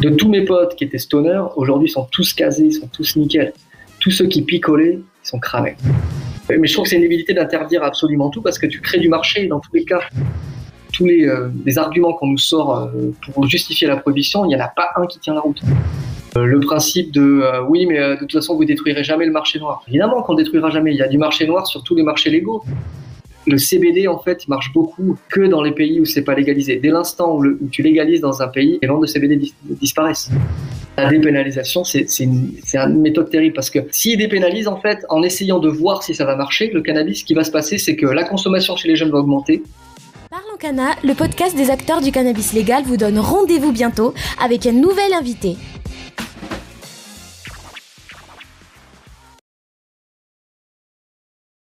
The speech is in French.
De tous mes potes qui étaient stoners, aujourd'hui sont tous casés, sont tous nickel. Tous ceux qui picolaient, ils sont cramés. Mais je trouve que c'est une évidité d'interdire absolument tout parce que tu crées du marché dans tous les cas. Tous les, euh, arguments qu'on nous sort euh, pour justifier la prohibition, il n'y en a pas un qui tient la route. Euh, le principe de oui, mais de toute façon, vous détruirez jamais le marché noir. Évidemment qu'on détruira jamais. Il y a du marché noir sur tous les marchés légaux. Le CBD, en fait, marche beaucoup que dans les pays où c'est pas légalisé. Dès l'instant où, tu légalises dans un pays, les ventes de CBD dis- disparaissent. La dépénalisation, c'est c'est une, c'est une méthode terrible parce que s'ils dépénalisent, en fait, en essayant de voir si ça va marcher, le cannabis, ce qui va se passer, c'est que la consommation chez les jeunes va augmenter. Parlons Cana, le podcast des acteurs du cannabis légal vous donne rendez-vous bientôt avec un nouvel invité.